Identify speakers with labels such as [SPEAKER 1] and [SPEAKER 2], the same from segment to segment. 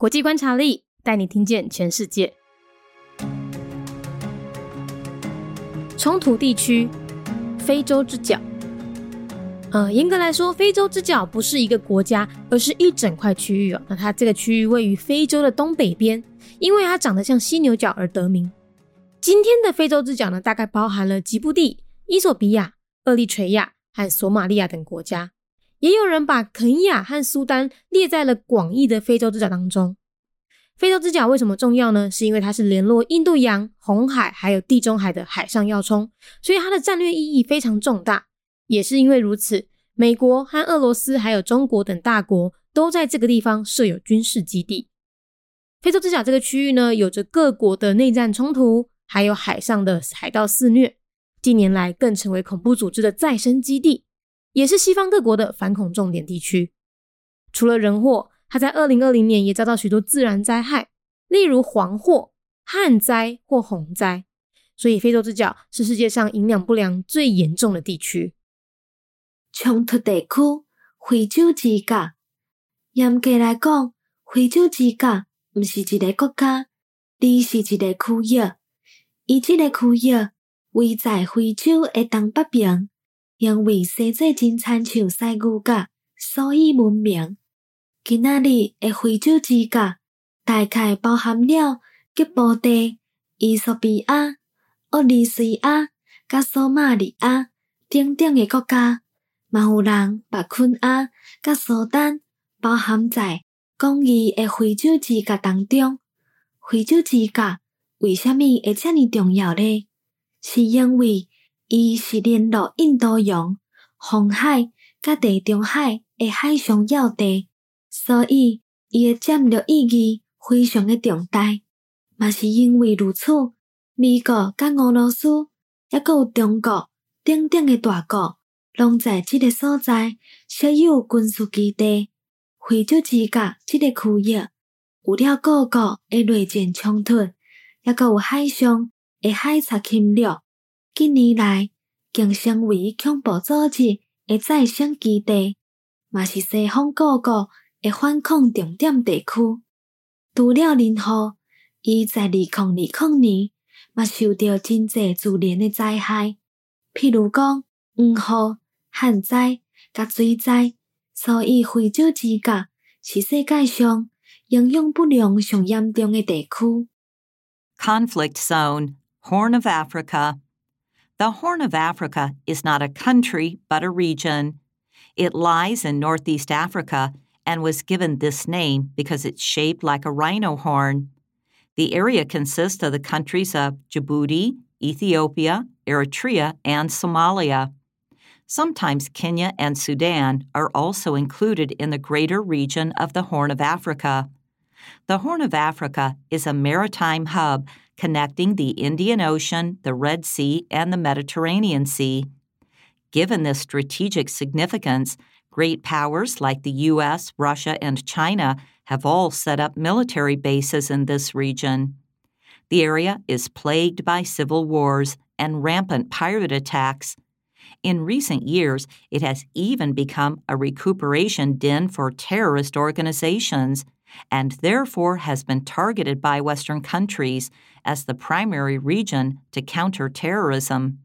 [SPEAKER 1] 国际观察力带你听见全世界。冲突地区，非洲之角。呃，严格来说，非洲之角不是一个国家，而是一整块区域哦。那它这个区域位于非洲的东北边，因为它长得像犀牛角而得名。今天的非洲之角呢，大概包含了吉布地、伊索比亚、厄立垂亚和索马利亚等国家。也有人把肯亚和苏丹列在了广义的非洲之角当中。非洲之角为什么重要呢？是因为它是联络印度洋、红海还有地中海的海上要冲，所以它的战略意义非常重大。也是因为如此，美国和俄罗斯还有中国等大国都在这个地方设有军事基地。非洲之角这个区域呢，有着各国的内战冲突，还有海上的海盗肆虐，近年来更成为恐怖组织的再生基地。也是西方各国的反恐重点地区。除了人祸，它在二零二零年也遭到许多自然灾害，例如蝗祸、旱灾或洪灾。所以，非洲之角是世界上营养不良最严重的地区。
[SPEAKER 2] 冲突地区，非洲之角。严格来讲，非洲之角毋是一个国家，而是一个区域。伊这个区域位在非洲的东北边。因为生做真亲像西牛角，所以闻名。今仔日的非洲之角大概包含了吉布地、伊索比亚、厄立西亚、甲索马里亚等等的国家，嘛有人把肯亚、甲苏丹包含在广义的非洲之角当中。非洲之角为什么会遮尔重要呢？是因为伊是联络印度洋、红海甲地中海的海上要地，所以伊的战略意义非常的重大。嘛是因为如此，美国甲俄罗斯，抑阁有中国等等的大国，拢在即个所在设有军事基地。非洲之角即个区域，有了各国的内战冲突，抑阁有海上的海贼侵略。近年来，更成为恐怖组织的再生基地，嘛是西方各国的反恐重点地区。除了任何，伊在二零二零年嘛受到真济自然的灾害，譬如讲黄河、旱灾、甲水灾，所以非洲之角是世界上营养不良上严重的地区。
[SPEAKER 3] Conflict Zone, Horn of Africa. The Horn of Africa is not a country, but a region. It lies in northeast Africa and was given this name because it's shaped like a rhino horn. The area consists of the countries of Djibouti, Ethiopia, Eritrea, and Somalia. Sometimes Kenya and Sudan are also included in the greater region of the Horn of Africa. The Horn of Africa is a maritime hub connecting the Indian Ocean, the Red Sea, and the Mediterranean Sea. Given this strategic significance, great powers like the US, Russia, and China have all set up military bases in this region. The area is plagued by civil wars and rampant pirate attacks. In recent years, it has even become a recuperation den for terrorist organizations and therefore has been targeted by Western countries as the primary region to counter terrorism.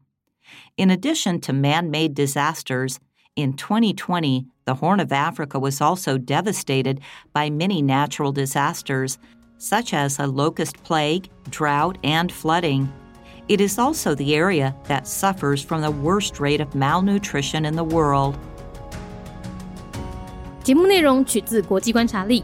[SPEAKER 3] In addition to man made disasters, in 2020, the Horn of Africa was also devastated by many natural disasters, such as a locust plague, drought, and flooding. It is also the area that suffers from the worst rate of malnutrition in the world.
[SPEAKER 1] 节目内容取自国际观察力，